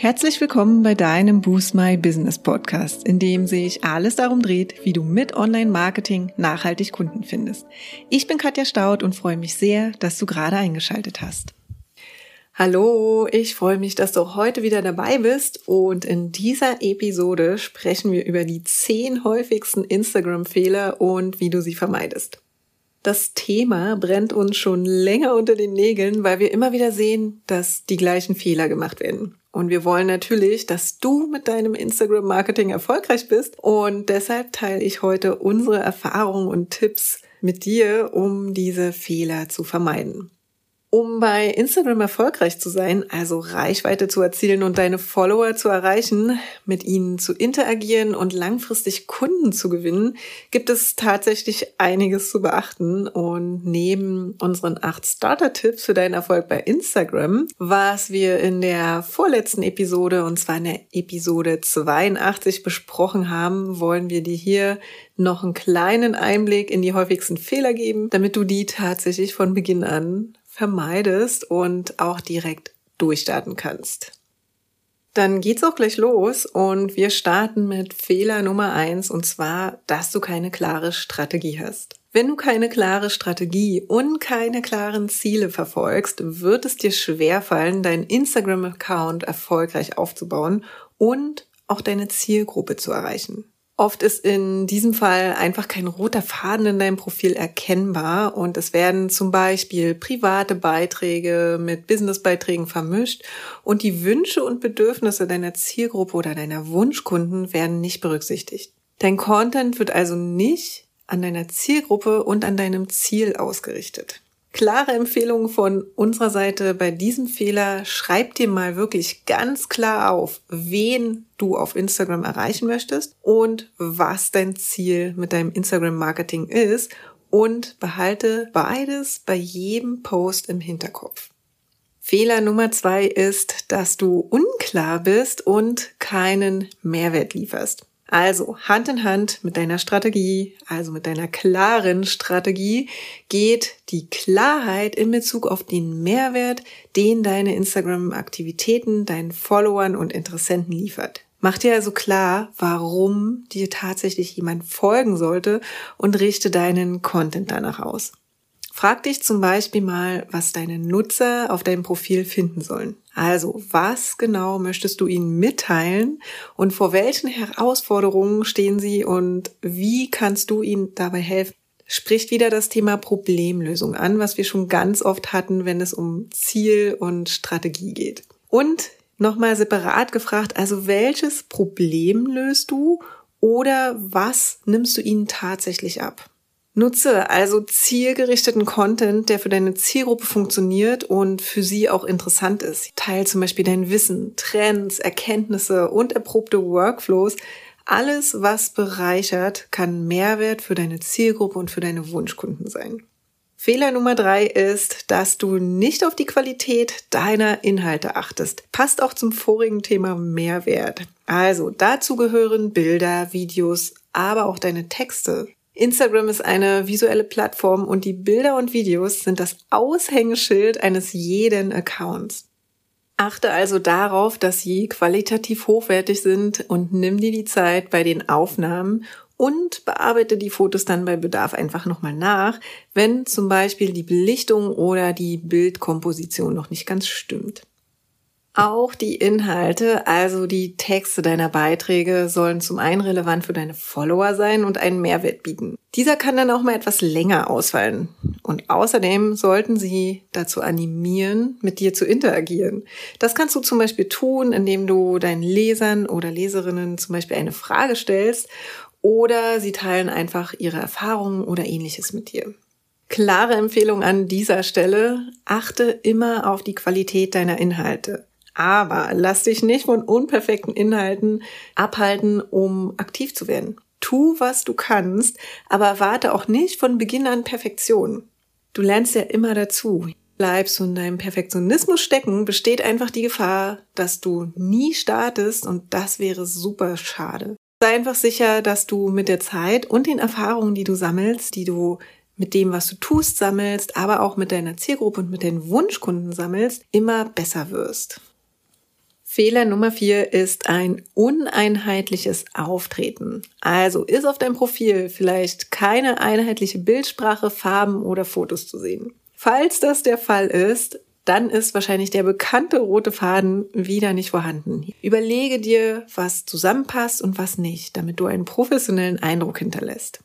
Herzlich willkommen bei deinem Boost My Business Podcast, in dem sich alles darum dreht, wie du mit Online-Marketing nachhaltig Kunden findest. Ich bin Katja Staud und freue mich sehr, dass du gerade eingeschaltet hast. Hallo, ich freue mich, dass du heute wieder dabei bist und in dieser Episode sprechen wir über die zehn häufigsten Instagram-Fehler und wie du sie vermeidest. Das Thema brennt uns schon länger unter den Nägeln, weil wir immer wieder sehen, dass die gleichen Fehler gemacht werden. Und wir wollen natürlich, dass du mit deinem Instagram-Marketing erfolgreich bist. Und deshalb teile ich heute unsere Erfahrungen und Tipps mit dir, um diese Fehler zu vermeiden. Um bei Instagram erfolgreich zu sein, also Reichweite zu erzielen und deine Follower zu erreichen, mit ihnen zu interagieren und langfristig Kunden zu gewinnen, gibt es tatsächlich einiges zu beachten. Und neben unseren acht Starter-Tipps für deinen Erfolg bei Instagram, was wir in der vorletzten Episode, und zwar in der Episode 82 besprochen haben, wollen wir dir hier noch einen kleinen Einblick in die häufigsten Fehler geben, damit du die tatsächlich von Beginn an vermeidest und auch direkt durchstarten kannst. Dann geht's auch gleich los und wir starten mit Fehler Nummer eins und zwar, dass du keine klare Strategie hast. Wenn du keine klare Strategie und keine klaren Ziele verfolgst, wird es dir schwerfallen, deinen Instagram-Account erfolgreich aufzubauen und auch deine Zielgruppe zu erreichen. Oft ist in diesem Fall einfach kein roter Faden in deinem Profil erkennbar und es werden zum Beispiel private Beiträge mit Businessbeiträgen vermischt und die Wünsche und Bedürfnisse deiner Zielgruppe oder deiner Wunschkunden werden nicht berücksichtigt. Dein Content wird also nicht an deiner Zielgruppe und an deinem Ziel ausgerichtet. Klare Empfehlung von unserer Seite bei diesem Fehler. Schreib dir mal wirklich ganz klar auf, wen du auf Instagram erreichen möchtest und was dein Ziel mit deinem Instagram-Marketing ist und behalte beides bei jedem Post im Hinterkopf. Fehler Nummer zwei ist, dass du unklar bist und keinen Mehrwert lieferst. Also Hand in Hand mit deiner Strategie, also mit deiner klaren Strategie, geht die Klarheit in Bezug auf den Mehrwert, den deine Instagram-Aktivitäten deinen Followern und Interessenten liefert. Mach dir also klar, warum dir tatsächlich jemand folgen sollte und richte deinen Content danach aus. Frag dich zum Beispiel mal, was deine Nutzer auf deinem Profil finden sollen. Also, was genau möchtest du ihnen mitteilen und vor welchen Herausforderungen stehen sie und wie kannst du ihnen dabei helfen? Spricht wieder das Thema Problemlösung an, was wir schon ganz oft hatten, wenn es um Ziel und Strategie geht. Und nochmal separat gefragt, also welches Problem löst du oder was nimmst du ihnen tatsächlich ab? Nutze also zielgerichteten Content, der für deine Zielgruppe funktioniert und für sie auch interessant ist. Teil zum Beispiel dein Wissen, Trends, Erkenntnisse und erprobte Workflows. Alles, was bereichert, kann Mehrwert für deine Zielgruppe und für deine Wunschkunden sein. Fehler Nummer drei ist, dass du nicht auf die Qualität deiner Inhalte achtest. Passt auch zum vorigen Thema Mehrwert. Also dazu gehören Bilder, Videos, aber auch deine Texte. Instagram ist eine visuelle Plattform und die Bilder und Videos sind das Aushängeschild eines jeden Accounts. Achte also darauf, dass sie qualitativ hochwertig sind und nimm dir die Zeit bei den Aufnahmen und bearbeite die Fotos dann bei Bedarf einfach nochmal nach, wenn zum Beispiel die Belichtung oder die Bildkomposition noch nicht ganz stimmt. Auch die Inhalte, also die Texte deiner Beiträge, sollen zum einen relevant für deine Follower sein und einen Mehrwert bieten. Dieser kann dann auch mal etwas länger ausfallen. Und außerdem sollten sie dazu animieren, mit dir zu interagieren. Das kannst du zum Beispiel tun, indem du deinen Lesern oder Leserinnen zum Beispiel eine Frage stellst oder sie teilen einfach ihre Erfahrungen oder ähnliches mit dir. Klare Empfehlung an dieser Stelle, achte immer auf die Qualität deiner Inhalte. Aber lass dich nicht von unperfekten Inhalten abhalten, um aktiv zu werden. Tu, was du kannst, aber erwarte auch nicht von Beginn an Perfektion. Du lernst ja immer dazu. Bleibst du in deinem Perfektionismus stecken, besteht einfach die Gefahr, dass du nie startest und das wäre super schade. Sei einfach sicher, dass du mit der Zeit und den Erfahrungen, die du sammelst, die du mit dem, was du tust, sammelst, aber auch mit deiner Zielgruppe und mit deinen Wunschkunden sammelst, immer besser wirst. Fehler Nummer vier ist ein uneinheitliches Auftreten. Also ist auf deinem Profil vielleicht keine einheitliche Bildsprache, Farben oder Fotos zu sehen. Falls das der Fall ist, dann ist wahrscheinlich der bekannte rote Faden wieder nicht vorhanden. Überlege dir, was zusammenpasst und was nicht, damit du einen professionellen Eindruck hinterlässt.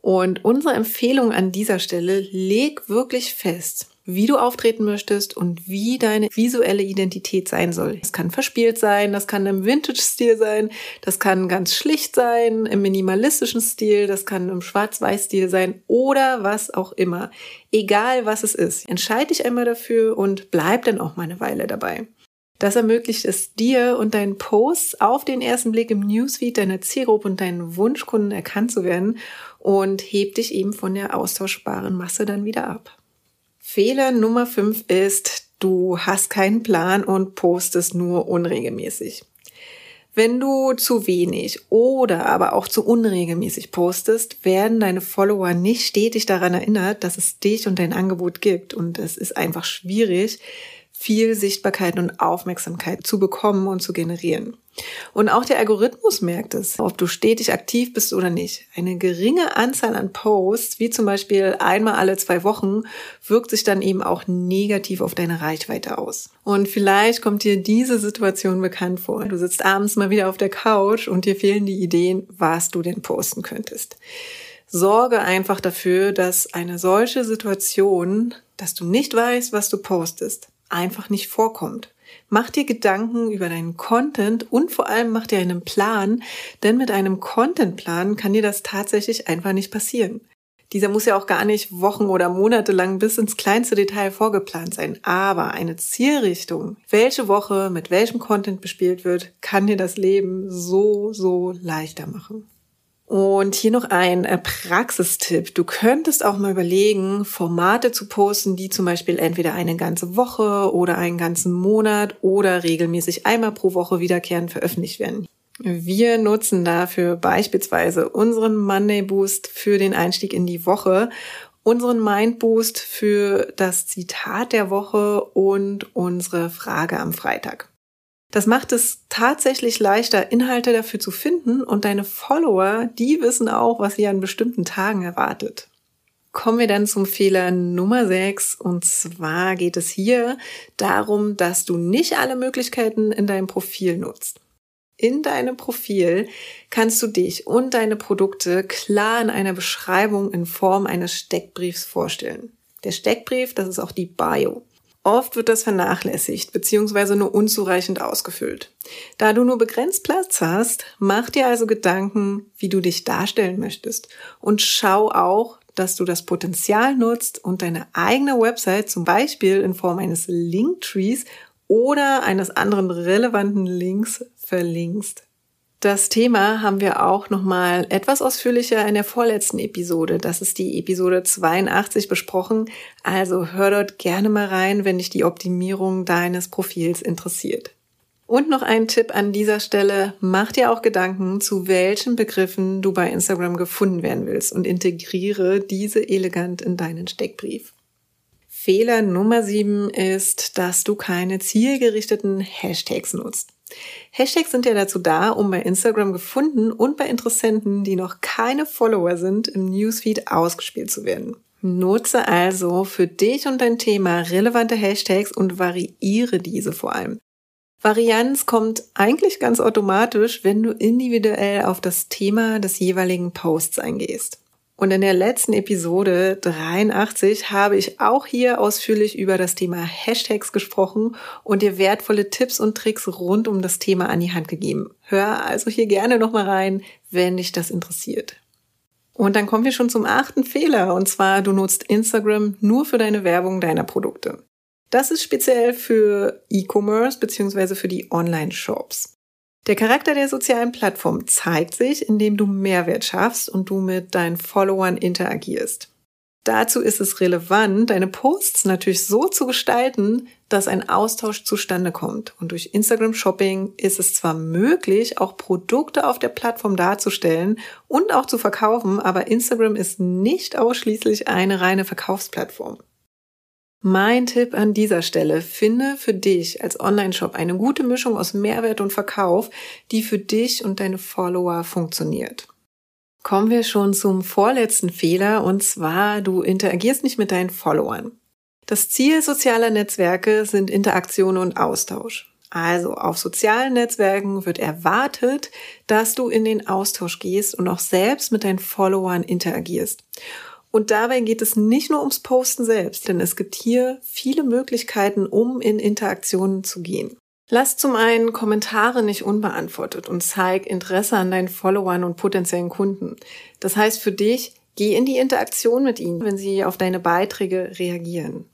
Und unsere Empfehlung an dieser Stelle, leg wirklich fest, wie du auftreten möchtest und wie deine visuelle Identität sein soll. Das kann verspielt sein, das kann im Vintage-Stil sein, das kann ganz schlicht sein, im minimalistischen Stil, das kann im Schwarz-Weiß-Stil sein oder was auch immer. Egal was es ist, entscheide dich einmal dafür und bleib dann auch mal eine Weile dabei. Das ermöglicht es dir und deinen Posts auf den ersten Blick im Newsfeed deiner Zielgruppe und deinen Wunschkunden erkannt zu werden und hebt dich eben von der austauschbaren Masse dann wieder ab. Fehler Nummer 5 ist, du hast keinen Plan und postest nur unregelmäßig. Wenn du zu wenig oder aber auch zu unregelmäßig postest, werden deine Follower nicht stetig daran erinnert, dass es dich und dein Angebot gibt. Und es ist einfach schwierig, viel Sichtbarkeit und Aufmerksamkeit zu bekommen und zu generieren. Und auch der Algorithmus merkt es, ob du stetig aktiv bist oder nicht. Eine geringe Anzahl an Posts, wie zum Beispiel einmal alle zwei Wochen, wirkt sich dann eben auch negativ auf deine Reichweite aus. Und vielleicht kommt dir diese Situation bekannt vor. Du sitzt abends mal wieder auf der Couch und dir fehlen die Ideen, was du denn posten könntest. Sorge einfach dafür, dass eine solche Situation, dass du nicht weißt, was du postest, einfach nicht vorkommt. Mach dir Gedanken über deinen Content und vor allem mach dir einen Plan, denn mit einem Contentplan kann dir das tatsächlich einfach nicht passieren. Dieser muss ja auch gar nicht Wochen oder Monate lang bis ins kleinste Detail vorgeplant sein. Aber eine Zielrichtung, welche Woche mit welchem Content bespielt wird, kann dir das Leben so, so leichter machen. Und hier noch ein äh, Praxistipp. Du könntest auch mal überlegen, Formate zu posten, die zum Beispiel entweder eine ganze Woche oder einen ganzen Monat oder regelmäßig einmal pro Woche wiederkehrend veröffentlicht werden. Wir nutzen dafür beispielsweise unseren Monday Boost für den Einstieg in die Woche, unseren Mind Boost für das Zitat der Woche und unsere Frage am Freitag. Das macht es tatsächlich leichter, Inhalte dafür zu finden und deine Follower, die wissen auch, was sie an bestimmten Tagen erwartet. Kommen wir dann zum Fehler Nummer 6 und zwar geht es hier darum, dass du nicht alle Möglichkeiten in deinem Profil nutzt. In deinem Profil kannst du dich und deine Produkte klar in einer Beschreibung in Form eines Steckbriefs vorstellen. Der Steckbrief, das ist auch die Bio. Oft wird das vernachlässigt bzw. nur unzureichend ausgefüllt. Da du nur begrenzt Platz hast, mach dir also Gedanken, wie du dich darstellen möchtest und schau auch, dass du das Potenzial nutzt und deine eigene Website zum Beispiel in Form eines Linktrees oder eines anderen relevanten Links verlinkst. Das Thema haben wir auch nochmal etwas ausführlicher in der vorletzten Episode. Das ist die Episode 82 besprochen. Also hör dort gerne mal rein, wenn dich die Optimierung deines Profils interessiert. Und noch ein Tipp an dieser Stelle. Mach dir auch Gedanken, zu welchen Begriffen du bei Instagram gefunden werden willst und integriere diese elegant in deinen Steckbrief. Fehler Nummer sieben ist, dass du keine zielgerichteten Hashtags nutzt. Hashtags sind ja dazu da, um bei Instagram gefunden und bei Interessenten, die noch keine Follower sind, im Newsfeed ausgespielt zu werden. Nutze also für dich und dein Thema relevante Hashtags und variiere diese vor allem. Varianz kommt eigentlich ganz automatisch, wenn du individuell auf das Thema des jeweiligen Posts eingehst. Und in der letzten Episode 83 habe ich auch hier ausführlich über das Thema Hashtags gesprochen und dir wertvolle Tipps und Tricks rund um das Thema an die Hand gegeben. Hör also hier gerne nochmal rein, wenn dich das interessiert. Und dann kommen wir schon zum achten Fehler, und zwar du nutzt Instagram nur für deine Werbung deiner Produkte. Das ist speziell für E-Commerce beziehungsweise für die Online-Shops. Der Charakter der sozialen Plattform zeigt sich, indem du Mehrwert schaffst und du mit deinen Followern interagierst. Dazu ist es relevant, deine Posts natürlich so zu gestalten, dass ein Austausch zustande kommt. Und durch Instagram Shopping ist es zwar möglich, auch Produkte auf der Plattform darzustellen und auch zu verkaufen, aber Instagram ist nicht ausschließlich eine reine Verkaufsplattform. Mein Tipp an dieser Stelle, finde für dich als Online-Shop eine gute Mischung aus Mehrwert und Verkauf, die für dich und deine Follower funktioniert. Kommen wir schon zum vorletzten Fehler und zwar, du interagierst nicht mit deinen Followern. Das Ziel sozialer Netzwerke sind Interaktion und Austausch. Also auf sozialen Netzwerken wird erwartet, dass du in den Austausch gehst und auch selbst mit deinen Followern interagierst. Und dabei geht es nicht nur ums Posten selbst, denn es gibt hier viele Möglichkeiten, um in Interaktionen zu gehen. Lass zum einen Kommentare nicht unbeantwortet und zeig Interesse an deinen Followern und potenziellen Kunden. Das heißt für dich, geh in die Interaktion mit ihnen, wenn sie auf deine Beiträge reagieren.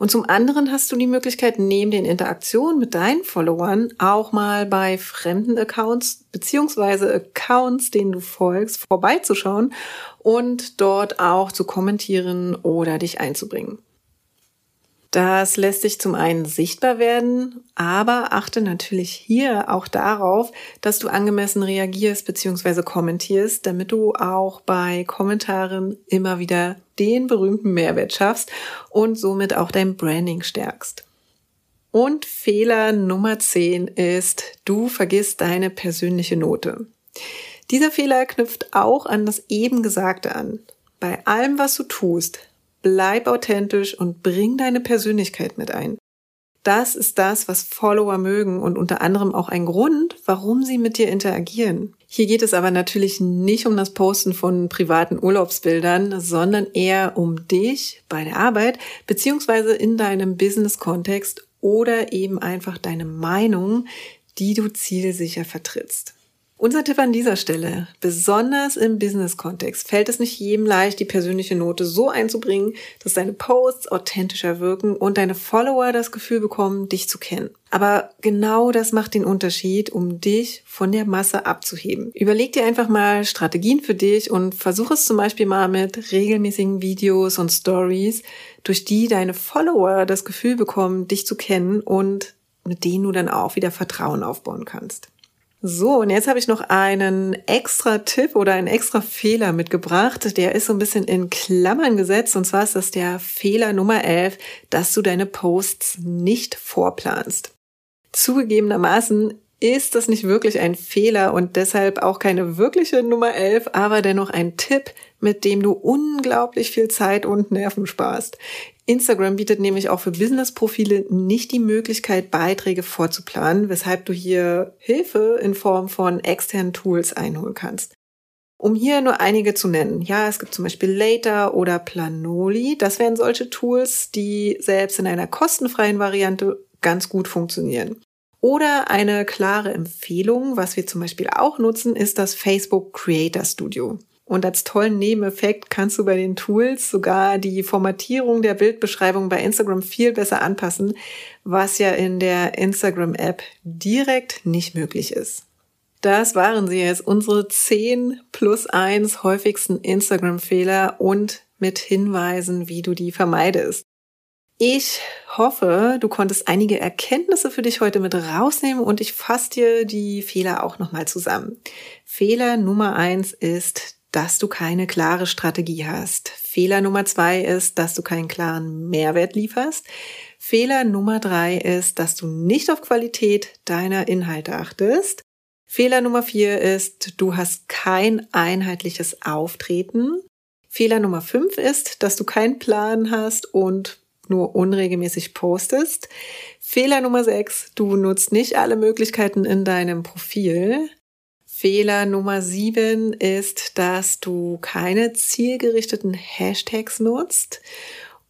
Und zum anderen hast du die Möglichkeit, neben den Interaktionen mit deinen Followern auch mal bei fremden Accounts beziehungsweise Accounts, denen du folgst, vorbeizuschauen und dort auch zu kommentieren oder dich einzubringen. Das lässt sich zum einen sichtbar werden, aber achte natürlich hier auch darauf, dass du angemessen reagierst bzw. kommentierst, damit du auch bei Kommentaren immer wieder den berühmten Mehrwert schaffst und somit auch dein Branding stärkst. Und Fehler Nummer 10 ist, du vergisst deine persönliche Note. Dieser Fehler knüpft auch an das eben Gesagte an. Bei allem, was du tust, bleib authentisch und bring deine Persönlichkeit mit ein. Das ist das, was Follower mögen und unter anderem auch ein Grund, warum sie mit dir interagieren. Hier geht es aber natürlich nicht um das Posten von privaten Urlaubsbildern, sondern eher um dich bei der Arbeit beziehungsweise in deinem Business-Kontext oder eben einfach deine Meinung, die du zielsicher vertrittst. Unser Tipp an dieser Stelle, besonders im Business-Kontext, fällt es nicht jedem leicht, die persönliche Note so einzubringen, dass deine Posts authentischer wirken und deine Follower das Gefühl bekommen, dich zu kennen. Aber genau das macht den Unterschied, um dich von der Masse abzuheben. Überleg dir einfach mal Strategien für dich und versuch es zum Beispiel mal mit regelmäßigen Videos und Stories, durch die deine Follower das Gefühl bekommen, dich zu kennen und mit denen du dann auch wieder Vertrauen aufbauen kannst. So, und jetzt habe ich noch einen extra Tipp oder einen extra Fehler mitgebracht. Der ist so ein bisschen in Klammern gesetzt. Und zwar ist das der Fehler Nummer 11, dass du deine Posts nicht vorplanst. Zugegebenermaßen ist das nicht wirklich ein Fehler und deshalb auch keine wirkliche Nummer 11, aber dennoch ein Tipp, mit dem du unglaublich viel Zeit und Nerven sparst. Instagram bietet nämlich auch für Business-Profile nicht die Möglichkeit, Beiträge vorzuplanen, weshalb du hier Hilfe in Form von externen Tools einholen kannst. Um hier nur einige zu nennen. Ja, es gibt zum Beispiel Later oder Planoli. Das wären solche Tools, die selbst in einer kostenfreien Variante ganz gut funktionieren. Oder eine klare Empfehlung, was wir zum Beispiel auch nutzen, ist das Facebook Creator Studio. Und als tollen Nebeneffekt kannst du bei den Tools sogar die Formatierung der Bildbeschreibung bei Instagram viel besser anpassen, was ja in der Instagram-App direkt nicht möglich ist. Das waren sie jetzt, unsere 10 plus 1 häufigsten Instagram-Fehler und mit Hinweisen, wie du die vermeidest. Ich hoffe, du konntest einige Erkenntnisse für dich heute mit rausnehmen und ich fasse dir die Fehler auch nochmal zusammen. Fehler Nummer eins ist dass du keine klare Strategie hast. Fehler Nummer zwei ist, dass du keinen klaren Mehrwert lieferst. Fehler Nummer drei ist, dass du nicht auf Qualität deiner Inhalte achtest. Fehler Nummer vier ist, du hast kein einheitliches Auftreten. Fehler Nummer fünf ist, dass du keinen Plan hast und nur unregelmäßig postest. Fehler Nummer sechs, du nutzt nicht alle Möglichkeiten in deinem Profil. Fehler Nummer sieben ist, dass du keine zielgerichteten Hashtags nutzt.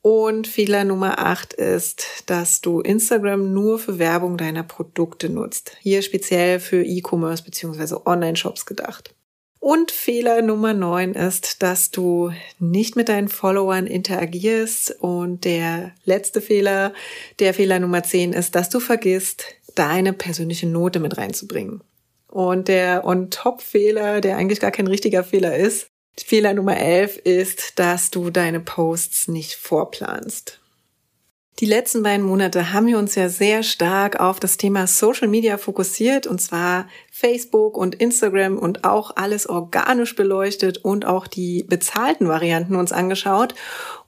Und Fehler Nummer acht ist, dass du Instagram nur für Werbung deiner Produkte nutzt. Hier speziell für E-Commerce bzw. Online-Shops gedacht. Und Fehler Nummer neun ist, dass du nicht mit deinen Followern interagierst. Und der letzte Fehler, der Fehler Nummer zehn ist, dass du vergisst, deine persönliche Note mit reinzubringen. Und der On-Top-Fehler, der eigentlich gar kein richtiger Fehler ist, Fehler Nummer 11 ist, dass du deine Posts nicht vorplanst. Die letzten beiden Monate haben wir uns ja sehr stark auf das Thema Social Media fokussiert und zwar Facebook und Instagram und auch alles organisch beleuchtet und auch die bezahlten Varianten uns angeschaut.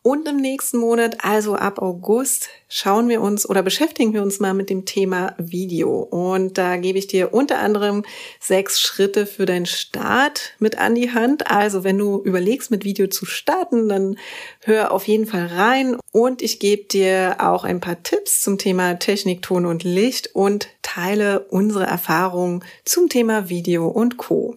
Und im nächsten Monat, also ab August, schauen wir uns oder beschäftigen wir uns mal mit dem Thema Video. Und da gebe ich dir unter anderem sechs Schritte für deinen Start mit an die Hand. Also wenn du überlegst, mit Video zu starten, dann hör auf jeden Fall rein. Und ich gebe dir auch ein paar Tipps zum Thema Technik, Ton und Licht und teile unsere Erfahrungen zum Thema Video und Co.